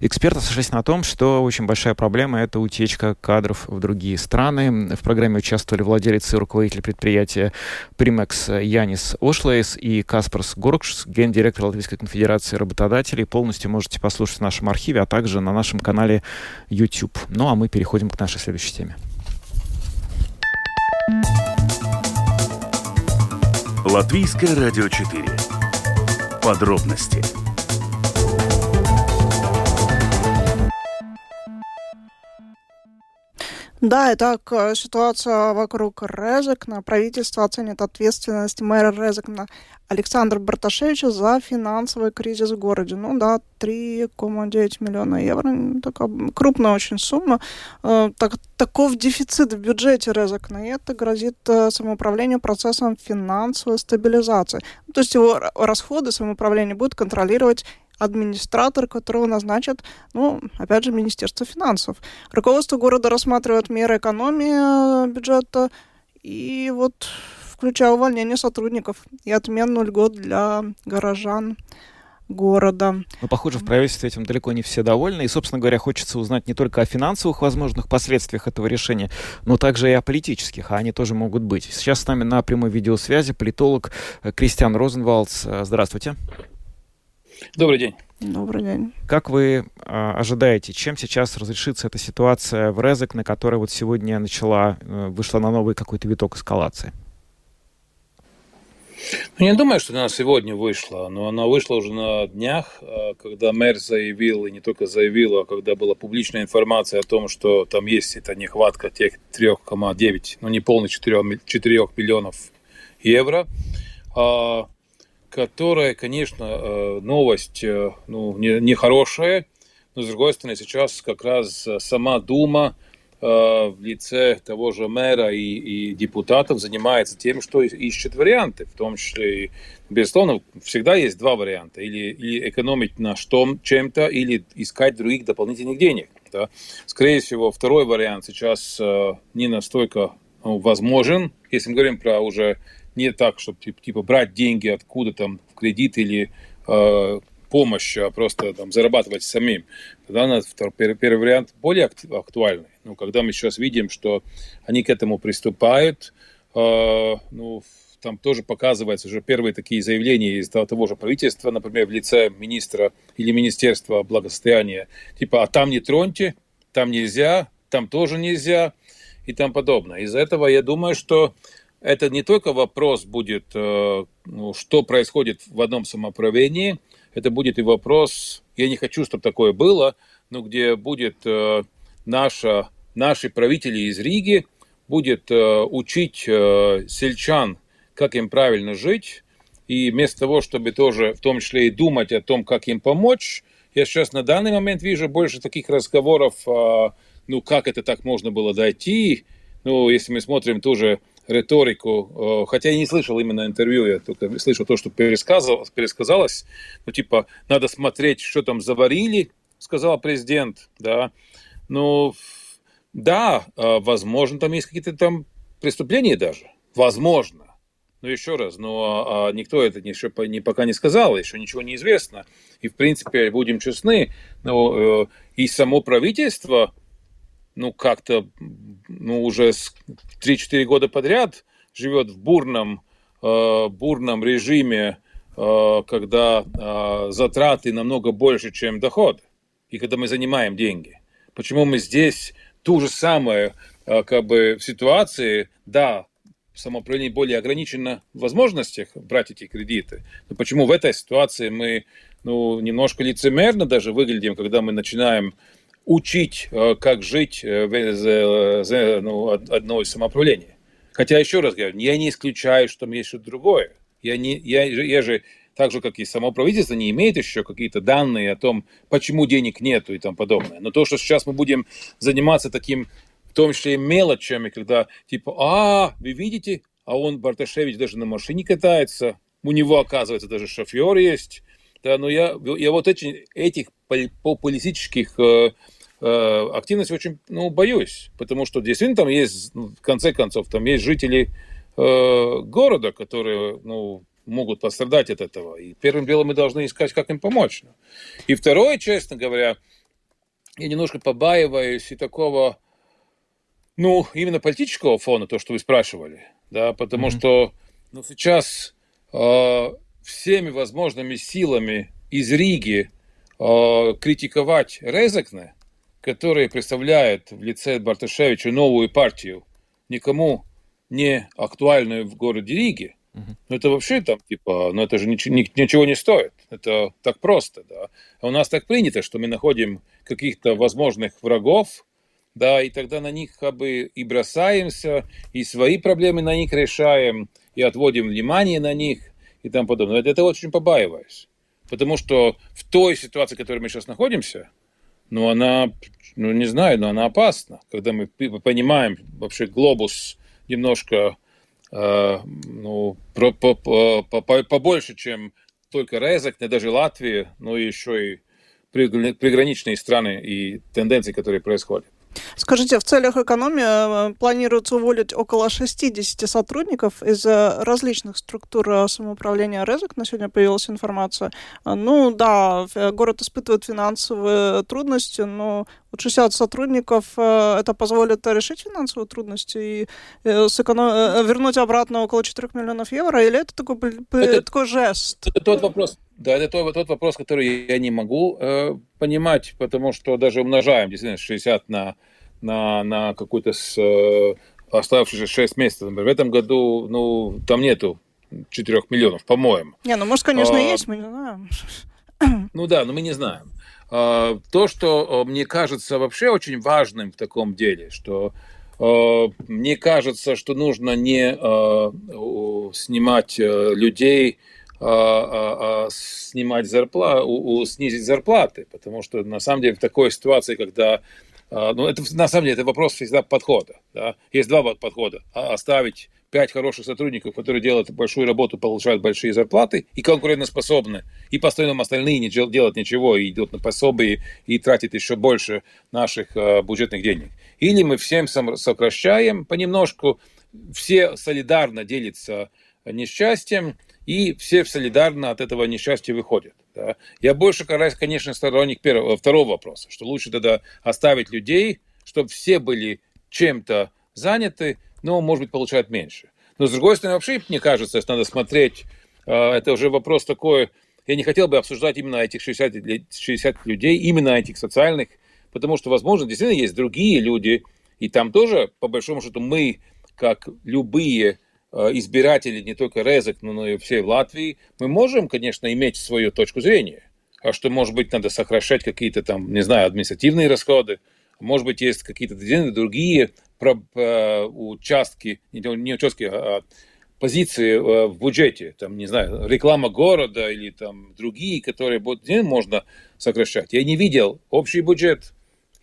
[SPEAKER 4] эксперты сошлись на том, что очень большая проблема — это утечка кадров в другие страны. В программе участвовали владелец и руководитель предприятия Primex Янис Ошлейс и Каспарс Горкш, гендиректор Латвийской конфедерации работодателей. Полностью можете послушать в нашем архиве, а также на нашем канале YouTube. YouTube. Ну а мы переходим к нашей следующей теме.
[SPEAKER 3] Латвийское радио 4. подробности.
[SPEAKER 5] Да, итак, э, ситуация вокруг Резекна. Правительство оценит ответственность мэра Резекна Александра Барташевича за финансовый кризис в городе. Ну да, 3,9 миллиона евро. Такая крупная очень сумма. Э, так, таков дефицит в бюджете Резекна. И это грозит э, самоуправлению процессом финансовой стабилизации. То есть его расходы самоуправление будет контролировать администратор, которого назначат, ну, опять же, Министерство финансов. Руководство города рассматривает меры экономии э, бюджета и вот включая увольнение сотрудников и отмену льгот для горожан города. Но,
[SPEAKER 4] ну, похоже, в правительстве этим далеко не все довольны. И, собственно говоря, хочется узнать не только о финансовых возможных последствиях этого решения, но также и о политических, а они тоже могут быть. Сейчас с нами на прямой видеосвязи политолог э, Кристиан Розенвалдс. Э, здравствуйте.
[SPEAKER 11] Добрый день.
[SPEAKER 5] Добрый день.
[SPEAKER 4] Как вы э, ожидаете, чем сейчас разрешится эта ситуация в Резек, на которой вот сегодня начала, э, вышла на новый какой-то виток эскалации?
[SPEAKER 11] Ну, не думаю, что она сегодня вышла, но она вышла уже на днях, а, когда мэр заявил, и не только заявил, а когда была публичная информация о том, что там есть эта нехватка тех 3,9, ну не полных 4, 4 миллионов евро. Которая, конечно, э, новость э, ну, нехорошая, не но, с другой стороны, сейчас как раз э, сама Дума в лице того же мэра и, и депутатов занимается тем, что ищет варианты, в том числе, безусловно, всегда есть два варианта. Или, или экономить на что, чем-то, или искать других дополнительных денег. Да. Скорее всего, второй вариант сейчас не настолько ну, возможен, если мы говорим про уже не так, чтобы типа брать деньги откуда там в кредит или э, помощь, а просто там зарабатывать самим. Тогда на первый, первый вариант более актуальный. Ну, когда мы сейчас видим, что они к этому приступают, э, ну, там тоже показываются уже первые такие заявления из того же правительства, например, в лице министра или Министерства благосостояния, типа, а там не троньте, там нельзя, там тоже нельзя и там подобное. Из-за этого я думаю, что это не только вопрос будет, э, ну, что происходит в одном самоуправлении, это будет и вопрос, я не хочу, чтобы такое было, но где будет э, наша, наши правители из Риги, будет э, учить сельчан, как им правильно жить, и вместо того, чтобы тоже в том числе и думать о том, как им помочь, я сейчас на данный момент вижу больше таких разговоров, ну, как это так можно было дойти, ну, если мы смотрим тоже риторику, хотя я не слышал именно интервью, я только слышал то, что пересказывалось, пересказалось, ну, типа, надо смотреть, что там заварили, сказал президент, да, ну, да, э, возможно, там есть какие-то там преступления даже, возможно, но еще раз, но а, никто это еще не, пока не сказал, еще ничего не известно. И, в принципе, будем честны, но э, и само правительство ну, как-то, ну, уже 3-4 года подряд живет в бурном, э, бурном режиме, э, когда э, затраты намного больше, чем доход, и когда мы занимаем деньги. Почему мы здесь ту же самую, э, как бы, в ситуации, да, самоуправление более ограничено в возможностях брать эти кредиты, но почему в этой ситуации мы, ну, немножко лицемерно даже выглядим, когда мы начинаем учить, э, как жить э, в ну, одно из самоуправлений. Хотя, еще раз говорю, я не исключаю, что там есть что-то другое. Я, не, я, я же, так же, как и само правительство, не имеет еще какие-то данные о том, почему денег нету и тому подобное. Но то, что сейчас мы будем заниматься таким, в том числе и мелочами, когда типа, а, вы видите, а он, Барташевич, даже на машине катается, у него, оказывается, даже шофер есть. Да, но я, я вот эти, этих популистических э, Э, активность очень, ну, боюсь, потому что действительно там есть, ну, в конце концов, там есть жители э, города, которые, ну, могут пострадать от этого. И первым делом мы должны искать, как им помочь. И второе, честно говоря, я немножко побаиваюсь и такого, ну, именно политического фона, то, что вы спрашивали, да, потому mm-hmm. что, ну, сейчас э, всеми возможными силами из Риги э, критиковать Резекне, который представляет в лице Барташевича новую партию, никому не актуальную в городе Риге, Ну, это вообще там, типа, ну, это же ничего, ничего не стоит. Это так просто, да. А у нас так принято, что мы находим каких-то возможных врагов, да, и тогда на них как бы и бросаемся, и свои проблемы на них решаем, и отводим внимание на них, и тому подобное. Это очень побаиваюсь. Потому что в той ситуации, в которой мы сейчас находимся, ну, она, ну, не знаю, но она опасна. Когда мы понимаем вообще глобус немножко Э, ну, про, по, по, по, побольше, чем только Резек, не даже Латвия, но еще и приграничные страны и тенденции, которые происходят.
[SPEAKER 5] Скажите, в целях экономии э, планируется уволить около 60 сотрудников из различных структур э, самоуправления РЭЗок. На сегодня появилась информация. Э, ну да, город испытывает финансовые трудности, но 60 сотрудников это позволит решить финансовые трудности и сэконом... вернуть обратно около 4 миллионов евро? Или это такой, это, такой жест?
[SPEAKER 11] Это тот вопрос, да, это тот, тот вопрос, который я не могу э, понимать, потому что даже умножаем действительно 60 на, на, на какую-то с, э, оставшиеся 6 месяцев. Например, в этом году, ну, там нету 4 миллионов, по-моему.
[SPEAKER 5] Не, ну, может, конечно, а, есть, мы не знаем.
[SPEAKER 11] Ну да, но мы не знаем. А, то, что мне кажется вообще очень важным в таком деле, что э, мне кажется, что нужно не э, снимать э, людей, а, а, а, снимать зарплату, снизить зарплаты, потому что на самом деле в такой ситуации, когда ну, это на самом деле это вопрос всегда подхода. Да? Есть два подхода. Оставить пять хороших сотрудников, которые делают большую работу, получают большие зарплаты и конкурентоспособны, и постоянно остальные не делают ничего, и идут на пособие, и тратят еще больше наших uh, бюджетных денег. Или мы всем сокращаем понемножку, все солидарно делятся несчастьем, и все солидарно от этого несчастья выходят. Да. Я больше, конечно, сторонник первого, второго вопроса, что лучше тогда оставить людей, чтобы все были чем-то заняты, но, может быть, получают меньше. Но, с другой стороны, вообще, мне кажется, что надо смотреть, а, это уже вопрос такой, я не хотел бы обсуждать именно этих 60, 60 людей, именно этих социальных, потому что, возможно, действительно есть другие люди, и там тоже, по большому счету, мы, как любые Э, избирателей не только Резек, но и всей Латвии, мы можем, конечно, иметь свою точку зрения. А что, может быть, надо сокращать какие-то там, не знаю, административные расходы, может быть, есть какие-то другие участки, не участки, а позиции э, в бюджете, там, не знаю, реклама города или там другие, которые будут, можно сокращать. Я не видел общий бюджет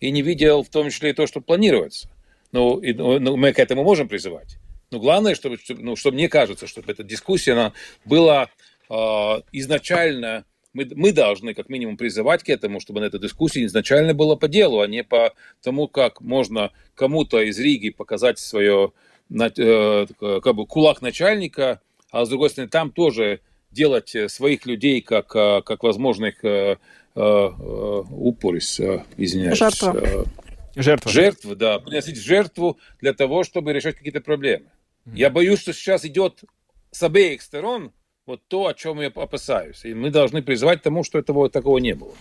[SPEAKER 11] и не видел в том числе и то, что планируется. Но, и, но мы к этому можем призывать. Но главное, чтобы, ну, что мне кажется, чтобы эта дискуссия она была э, изначально, мы, мы должны как минимум призывать к этому, чтобы эта дискуссия изначально была по делу, а не по тому, как можно кому-то из Риги показать свое э, как бы кулак начальника, а с другой стороны там тоже делать своих людей как, э, как возможных э, э, упорис, извиняюсь.
[SPEAKER 5] Жертва.
[SPEAKER 11] Жертва. Жертвы, да. Приносить жертву для того, чтобы решать какие-то проблемы. Я боюсь, что сейчас идет с обеих сторон вот то, о чем я опасаюсь. И мы должны призвать к тому, что этого такого не было.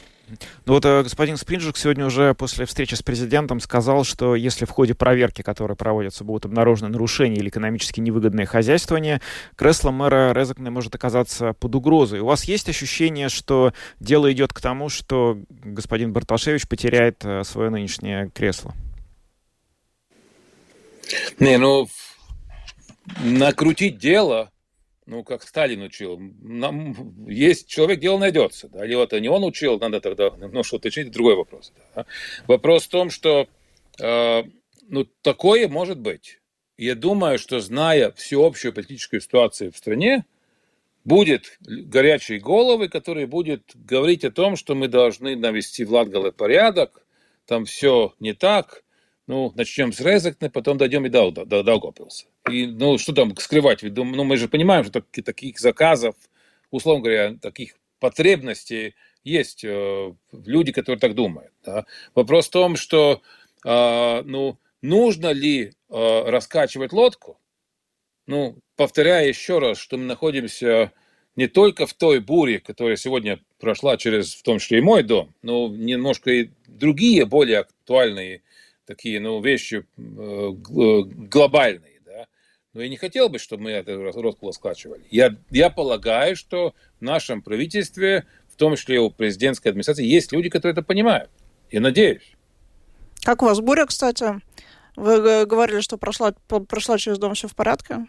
[SPEAKER 4] Ну вот э, господин Спринджик сегодня уже после встречи с президентом сказал, что если в ходе проверки, которая проводится, будут обнаружены нарушения или экономически невыгодное хозяйствование, кресло мэра Резакне может оказаться под угрозой. У вас есть ощущение, что дело идет к тому, что господин Барташевич потеряет э, свое нынешнее кресло?
[SPEAKER 11] Не, ну накрутить дело, ну, как Сталин учил, нам, есть человек, дело найдется. Да? Или это не он учил, надо тогда немножко уточнить, другой вопрос. Да? Вопрос в том, что э, ну, такое может быть. Я думаю, что зная всеобщую политическую ситуацию в стране, будет горячие головы, которые будут говорить о том, что мы должны навести в Латгале порядок, там все не так, ну, начнем с Резекне, потом дойдем и до, до, до Даугавпилса. И, ну, что там скрывать? Ведь, ну, мы же понимаем, что таких, таких заказов, условно говоря, таких потребностей есть э, люди, которые так думают. Да? Вопрос в том, что, э, ну, нужно ли э, раскачивать лодку? Ну, повторяю еще раз, что мы находимся не только в той буре, которая сегодня прошла через, в том числе и мой дом, но немножко и другие, более актуальные такие, ну, вещи э, глобальные Но я не хотел бы, чтобы мы это росколос скачивали. Я, я полагаю, что в нашем правительстве, в том числе у президентской администрации, есть люди, которые это понимают. Я надеюсь.
[SPEAKER 5] Как у вас буря, кстати? Вы говорили, что прошла, прошла через дом все в порядке?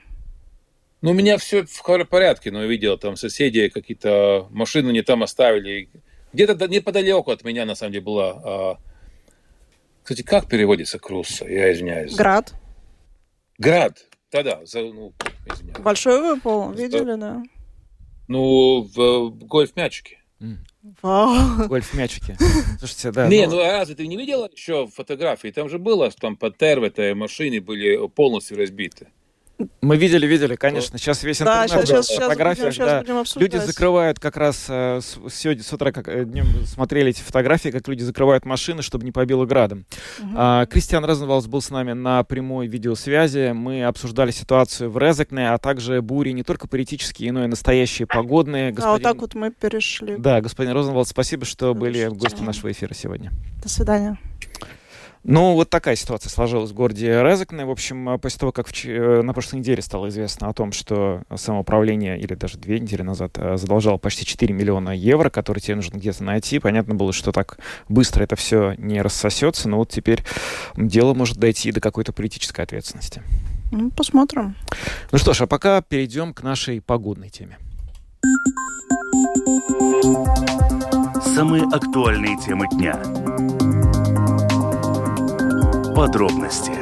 [SPEAKER 11] Ну, у меня все в порядке, но я видел, там соседи какие-то машины не там оставили. Где-то неподалеку от меня, на самом деле, была... А, кстати, как переводится Крусса? Я извиняюсь.
[SPEAKER 5] Град.
[SPEAKER 11] Град. Да-да, ну,
[SPEAKER 5] извиняюсь. Большой выпал, видели, да?
[SPEAKER 11] Ну, в гольф-мячике.
[SPEAKER 5] Вау.
[SPEAKER 4] Гольф-мячики. Слушайте, да.
[SPEAKER 11] Не, ну... ну а разве ты не видела еще фотографии? Там же было, что там в этой машине были полностью разбиты.
[SPEAKER 4] Мы видели, видели, конечно. Сейчас весь интернет
[SPEAKER 5] да, сейчас,
[SPEAKER 4] сейчас, фотографиях.
[SPEAKER 5] Будем, да. будем
[SPEAKER 4] люди закрывают как раз э, сегодня с утра как, э, днем смотрели эти фотографии, как люди закрывают машины, чтобы не побило градом. Угу. А, Кристиан Розенвалс был с нами на прямой видеосвязи. Мы обсуждали ситуацию в Резекне, а также бури не только политические, но и настоящие погодные.
[SPEAKER 5] Господин... А вот так вот мы перешли.
[SPEAKER 4] Да, господин Розенвалс, спасибо, что были в гости нашего эфира сегодня.
[SPEAKER 5] До свидания.
[SPEAKER 4] Ну, вот такая ситуация сложилась в городе Резекне. В общем, э, после того, как в, э, на прошлой неделе стало известно о том, что самоуправление, или даже две недели назад, э, задолжало почти 4 миллиона евро, которые тебе нужно где-то найти, понятно было, что так быстро это все не рассосется, но вот теперь дело может дойти до какой-то политической ответственности.
[SPEAKER 5] Ну, посмотрим.
[SPEAKER 4] Ну что ж, а пока перейдем к нашей погодной теме.
[SPEAKER 3] Самые актуальные темы дня Подробности.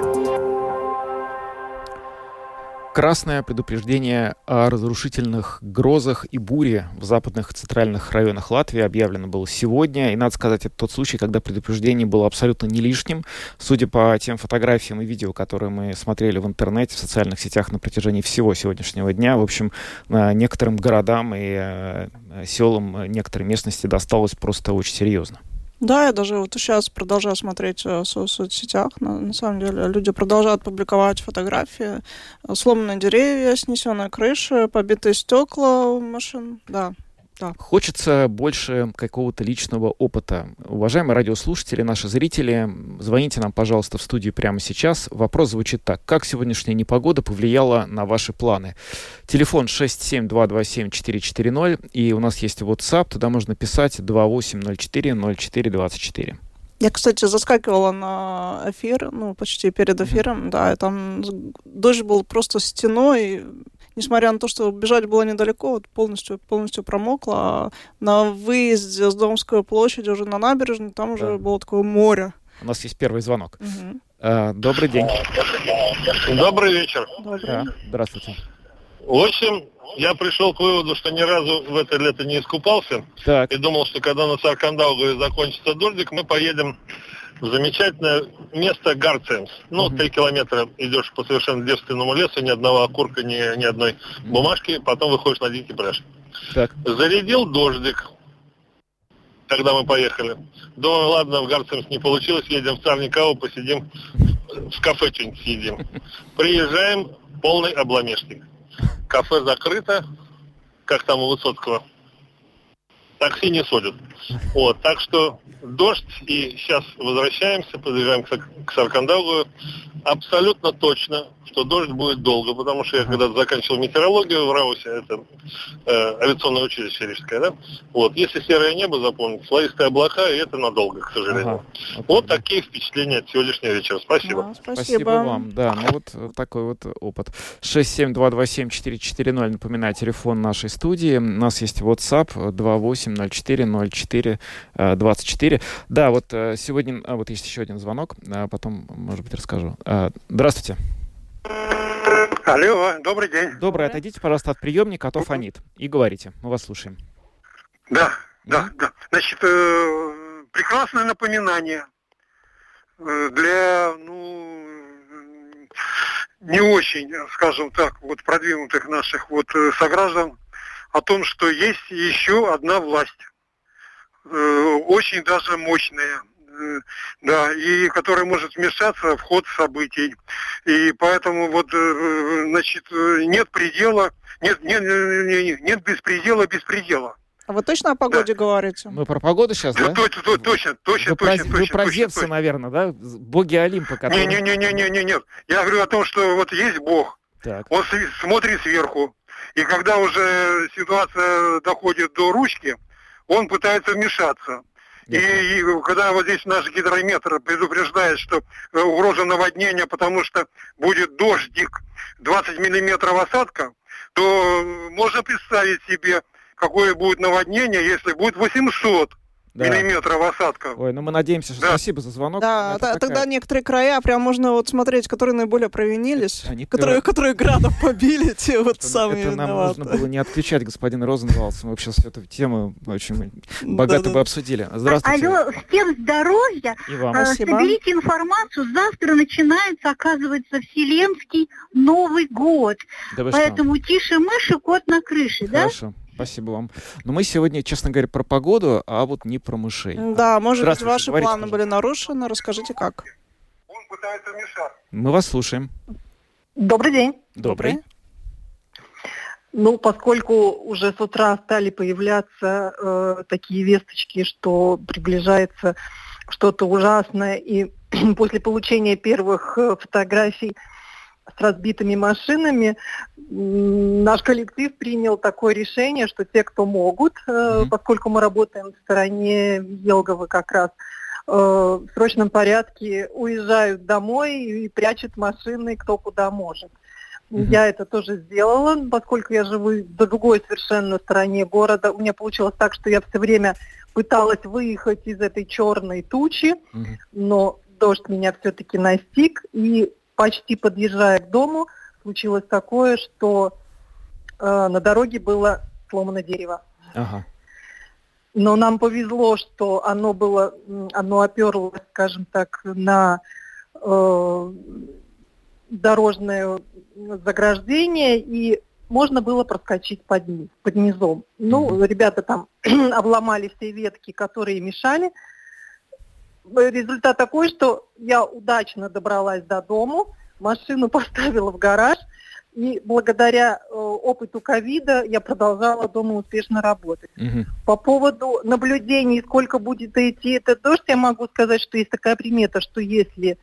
[SPEAKER 4] Красное предупреждение о разрушительных грозах и буре в западных и центральных районах Латвии объявлено было сегодня. И надо сказать, это тот случай, когда предупреждение было абсолютно не лишним. Судя по тем фотографиям и видео, которые мы смотрели в интернете, в социальных сетях на протяжении всего сегодняшнего дня, в общем, некоторым городам и э, селам некоторой местности досталось просто очень серьезно.
[SPEAKER 5] Да, я даже вот сейчас продолжаю смотреть э, в соцсетях. На, на самом деле люди продолжают публиковать фотографии. Сломанные деревья, снесенные крыши, побитые стекла машин. Да,
[SPEAKER 4] да. Хочется больше какого-то личного опыта. Уважаемые радиослушатели, наши зрители, звоните нам, пожалуйста, в студию прямо сейчас. Вопрос звучит так. Как сегодняшняя непогода повлияла на ваши планы? Телефон 67227-440, и у нас есть WhatsApp, туда можно писать 2804-0424.
[SPEAKER 5] Я, кстати, заскакивала на эфир, ну, почти перед эфиром, mm-hmm. да, и там дождь был просто стеной, несмотря на то, что бежать было недалеко, вот полностью, полностью промокла. А на выезде с Домской площади уже на набережную, там уже было такое море.
[SPEAKER 4] У нас есть первый звонок. Угу. А, добрый день.
[SPEAKER 12] Добрый вечер.
[SPEAKER 5] Добрый. Да,
[SPEAKER 4] здравствуйте.
[SPEAKER 12] В общем, я пришел к выводу, что ни разу в это лето не искупался.
[SPEAKER 4] Так.
[SPEAKER 12] И думал, что когда на Саркандаугаве закончится дождик, мы поедем замечательное место Гарцемс. Ну, три километра идешь по совершенно девственному лесу, ни одного окурка, ни, ни одной бумажки, потом выходишь на дикий пляж.
[SPEAKER 4] Так.
[SPEAKER 12] Зарядил дождик, когда мы поехали. Думаю, ладно, в Гарцемс не получилось, едем в Царникау, посидим, в кафе что-нибудь съедим. Приезжаем, полный обломешник. Кафе закрыто, как там у Высоцкого такси не судят. Вот, так что дождь, и сейчас возвращаемся, подъезжаем к, к Саркандаугу. Абсолютно точно, что дождь будет долго, потому что я когда заканчивал метеорологию в Раусе, это э, авиационное училище Рижское, да? Вот, если серое небо запомнить, слоистые облака, и это надолго, к сожалению. Ага. Вот такие впечатления от сегодняшнего вечера. Спасибо.
[SPEAKER 5] Да, спасибо.
[SPEAKER 4] спасибо вам. Да, ну вот такой вот опыт. 67227-440, напоминаю, телефон нашей студии. У нас есть WhatsApp 28 04 04 24. Да, вот э, сегодня, а, вот есть еще один звонок, а потом, может быть, расскажу. А, здравствуйте.
[SPEAKER 13] Алло, добрый день.
[SPEAKER 4] Добрый, отойдите, пожалуйста, от приемника, а то фонит. И говорите, мы вас слушаем.
[SPEAKER 13] Да, да, да. Значит, э, прекрасное напоминание э, для, ну, не очень, скажем так, вот продвинутых наших вот сограждан о том, что есть еще одна власть, э, очень даже мощная, э, да, и которая может вмешаться в ход событий. И поэтому вот, э, значит, нет предела, нет, нет, нет, нет беспредела беспредела.
[SPEAKER 5] А вы точно о погоде
[SPEAKER 13] да.
[SPEAKER 5] говорите?
[SPEAKER 4] Мы про погоду сейчас, да?
[SPEAKER 13] Точно, точно, точно, точно,
[SPEAKER 4] вы
[SPEAKER 13] точно,
[SPEAKER 4] про, Вы про Зевса, точно. наверное, да? Боги Олимпа,
[SPEAKER 13] которые... Не, не, не, не, не, не, нет. Я говорю о том, что вот есть Бог, Так. Он смотрит сверху. И когда уже ситуация доходит до ручки, он пытается вмешаться. И, и когда вот здесь наш гидрометр предупреждает, что э, угроза наводнения, потому что будет дождик 20 миллиметров осадка, то можно представить себе, какое будет наводнение, если будет 800 да. миллиметров осадка.
[SPEAKER 4] Ой, ну мы надеемся, что да. спасибо за звонок.
[SPEAKER 5] Да, да такая... тогда некоторые края прям можно вот смотреть, которые наиболее провинились, Они которые, пер... которые градом побили, те вот это, самые
[SPEAKER 4] Это нам нужно было не отключать господина Розенвалдса. Мы сейчас эту тему очень богато бы обсудили. Здравствуйте.
[SPEAKER 14] Алло, всем здоровья.
[SPEAKER 4] И вам.
[SPEAKER 14] А, соберите информацию. Завтра начинается, оказывается, Вселенский Новый год. Да Поэтому тише мыши, кот на крыше,
[SPEAKER 4] да? Хорошо. Спасибо вам. Но мы сегодня, честно говоря, про погоду, а вот не про мышей.
[SPEAKER 5] Да, может быть, ваши планы пожалуйста. были нарушены. Расскажите, как. Он
[SPEAKER 4] пытается мешать. Мы вас слушаем.
[SPEAKER 15] Добрый день.
[SPEAKER 4] Добрый.
[SPEAKER 15] Ну, поскольку уже с утра стали появляться э, такие весточки, что приближается что-то ужасное, и после получения первых э, фотографий с разбитыми машинами, наш коллектив принял такое решение, что те, кто могут, mm-hmm. поскольку мы работаем в стороне Елгова как раз, э, в срочном порядке уезжают домой и прячут машины кто куда может. Mm-hmm. Я это тоже сделала, поскольку я живу в другой совершенно стороне города. У меня получилось так, что я все время пыталась выехать из этой черной тучи, mm-hmm. но дождь меня все-таки настиг, и почти подъезжая к дому, случилось такое, что э, на дороге было сломано дерево. Ага. Но нам повезло, что оно было, оно оперлось, скажем так, на э, дорожное заграждение, и можно было проскочить под, под низом. Ну, mm-hmm. ребята там обломали все ветки, которые мешали, результат такой, что я удачно добралась до дому, машину поставила в гараж, и благодаря э, опыту ковида я продолжала дома успешно работать. Угу. По поводу наблюдений, сколько будет идти этот дождь, я могу сказать, что есть такая примета, что если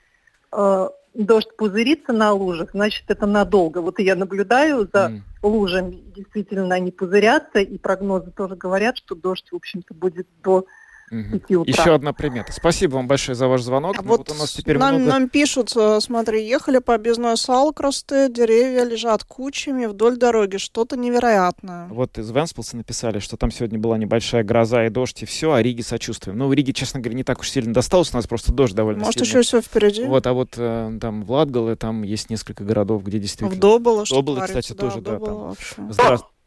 [SPEAKER 15] э, дождь пузырится на лужах, значит это надолго. Вот я наблюдаю за mm. лужами, действительно они пузырятся, и прогнозы тоже говорят, что дождь, в общем-то, будет до
[SPEAKER 4] Угу. Еще одна примета. Спасибо вам большое за ваш звонок.
[SPEAKER 5] А вот, вот у нас теперь нам, много... нам пишут, э, смотри, ехали по объездной Салкрасты, деревья лежат кучами вдоль дороги, что-то невероятное.
[SPEAKER 4] Вот из Венспилса написали, что там сегодня была небольшая гроза и дождь, и все, а Риге сочувствуем. Ну, в Риге, честно говоря, не так уж сильно досталось, у нас просто дождь довольно
[SPEAKER 5] Может,
[SPEAKER 4] сильный.
[SPEAKER 5] еще все впереди?
[SPEAKER 4] Вот, а вот э, там в Латгале, там есть несколько городов, где действительно...
[SPEAKER 5] В Доболо,
[SPEAKER 4] что Доболо, кстати, да, тоже, да, там.
[SPEAKER 16] Здравствуйте.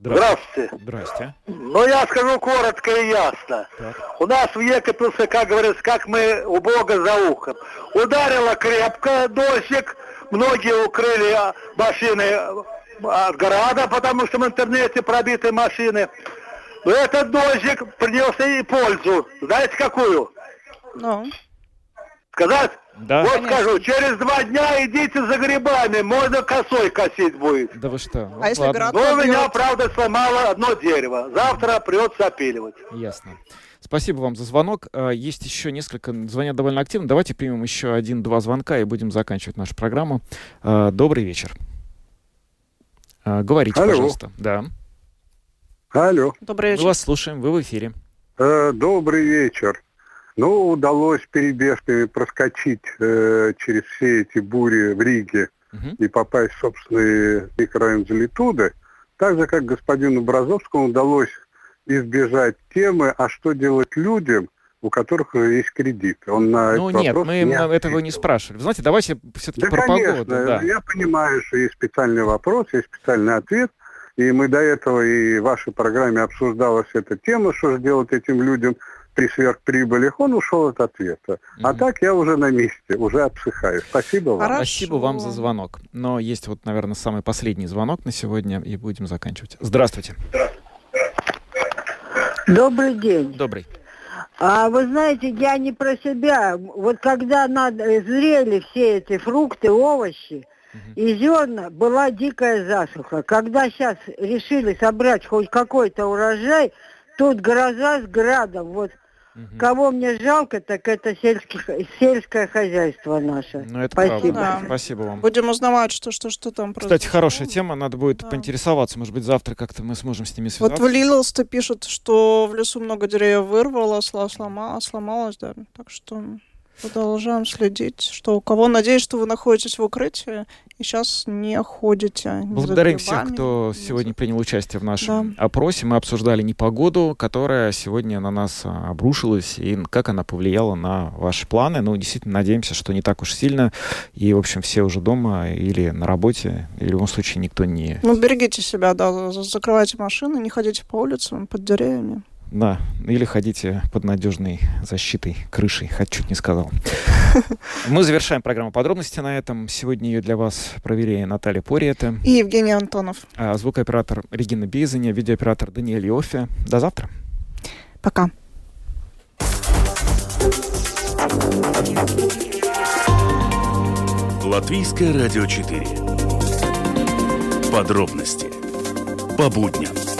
[SPEAKER 4] Здравствуйте. Здрасте.
[SPEAKER 16] Ну, я скажу коротко и ясно. Так. У нас в Екатеринбурге, как говорится, как мы у Бога за ухом. Ударило крепко дождик, многие укрыли машины от города, потому что в интернете пробиты машины. Но этот дождик принес и пользу. Знаете, какую?
[SPEAKER 5] Ну.
[SPEAKER 16] Сказать?
[SPEAKER 4] Да.
[SPEAKER 16] Вот Конечно. скажу, через два дня идите за грибами, можно косой косить будет.
[SPEAKER 4] Да вы что?
[SPEAKER 5] Ну, а если град
[SPEAKER 16] Ну, у меня, правда, сломало одно дерево. Завтра придется опиливать.
[SPEAKER 4] Ясно. Спасибо вам за звонок. А, есть еще несколько, звонят довольно активно. Давайте примем еще один-два звонка и будем заканчивать нашу программу. А, добрый вечер. А, говорите,
[SPEAKER 17] Алло.
[SPEAKER 4] пожалуйста. Да.
[SPEAKER 17] Алло.
[SPEAKER 5] Добрый вечер.
[SPEAKER 4] Мы вас слушаем, вы в эфире.
[SPEAKER 17] Э, добрый вечер. Ну, удалось перебежками проскочить э, через все эти бури в Риге угу. и попасть в собственный микрорайон Залитуды. Так же, как господину Бразовскому удалось избежать темы, а что делать людям, у которых есть кредит.
[SPEAKER 4] Он на ну нет, мы не этого не спрашивали. Вы знаете, давайте все-таки да, про конечно, погоду. Да.
[SPEAKER 17] Я понимаю, что есть специальный вопрос, есть специальный ответ. И мы до этого и в вашей программе обсуждалась эта тема, что же делать этим людям при сверхприбылях, он ушел от ответа. Mm-hmm. А так я уже на месте, уже отсыхаю. Спасибо вам.
[SPEAKER 4] Хорошо. Спасибо вам за звонок. Но есть вот, наверное, самый последний звонок на сегодня, и будем заканчивать. Здравствуйте.
[SPEAKER 14] Добрый день.
[SPEAKER 4] Добрый.
[SPEAKER 14] А вы знаете, я не про себя. Вот когда надо, зрели все эти фрукты, овощи, и зерна, была дикая засуха. Когда сейчас решили собрать хоть какой-то урожай, тут гроза с градом. Вот Угу. Кого мне жалко, так это сельских, сельское хозяйство наше.
[SPEAKER 4] Ну, это
[SPEAKER 14] Спасибо.
[SPEAKER 4] Да. Спасибо вам.
[SPEAKER 5] Будем узнавать, что, что, что там
[SPEAKER 4] Кстати, хорошая тема, надо будет да. поинтересоваться. Может быть, завтра как-то мы сможем с ними связаться.
[SPEAKER 5] Вот в Лиловсте пишут, что в лесу много деревьев вырвало, сломалось, сломалось, да. Так что Продолжаем следить, что у кого. Надеюсь, что вы находитесь в укрытии и сейчас не ходите. Не
[SPEAKER 4] Благодарим всех, кто сегодня принял участие в нашем да. опросе. Мы обсуждали непогоду, которая сегодня на нас а, обрушилась, и как она повлияла на ваши планы. Ну, действительно, надеемся, что не так уж сильно. И, в общем, все уже дома или на работе. И в любом случае никто не...
[SPEAKER 5] Ну, берегите себя, да. Закрывайте машины, не ходите по улицам, под деревьями.
[SPEAKER 4] Да, или ходите под надежной защитой, крышей, хоть чуть не сказал. Мы завершаем программу подробности на этом. Сегодня ее для вас провели Наталья Пориета.
[SPEAKER 5] И Евгений Антонов.
[SPEAKER 4] А звукооператор Регина Бейзаня, видеооператор Даниэль Йофе. До завтра.
[SPEAKER 5] Пока.
[SPEAKER 3] Латвийское радио 4. Подробности по будням.